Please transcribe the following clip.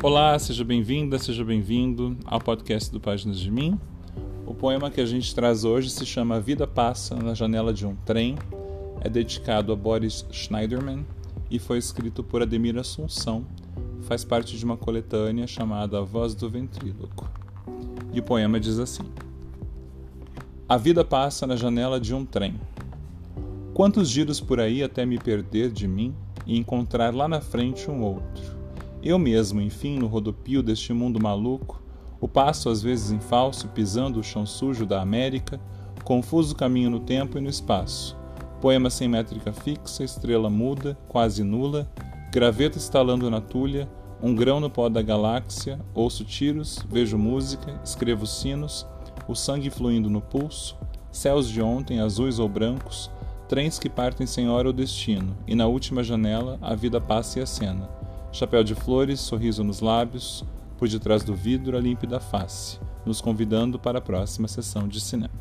Olá, seja bem-vinda, seja bem-vindo ao podcast do Páginas de Mim. O poema que a gente traz hoje se chama A Vida Passa na Janela de um Trem. É dedicado a Boris Schneiderman e foi escrito por Ademir Assunção. Faz parte de uma coletânea chamada A Voz do Ventríloco. E o poema diz assim: A vida passa na janela de um trem. Quantos giros por aí até me perder de mim e encontrar lá na frente um outro? Eu mesmo, enfim, no rodopio deste mundo maluco, o passo às vezes em falso, pisando o chão sujo da América, confuso caminho no tempo e no espaço. Poema sem métrica fixa, estrela muda, quase nula, graveta estalando na tulha, um grão no pó da galáxia, ouço tiros, vejo música, escrevo sinos, o sangue fluindo no pulso, céus de ontem, azuis ou brancos, trens que partem sem hora ou destino, e na última janela a vida passa e acena Chapéu de flores, sorriso nos lábios, por detrás do vidro a límpida face, nos convidando para a próxima sessão de cinema.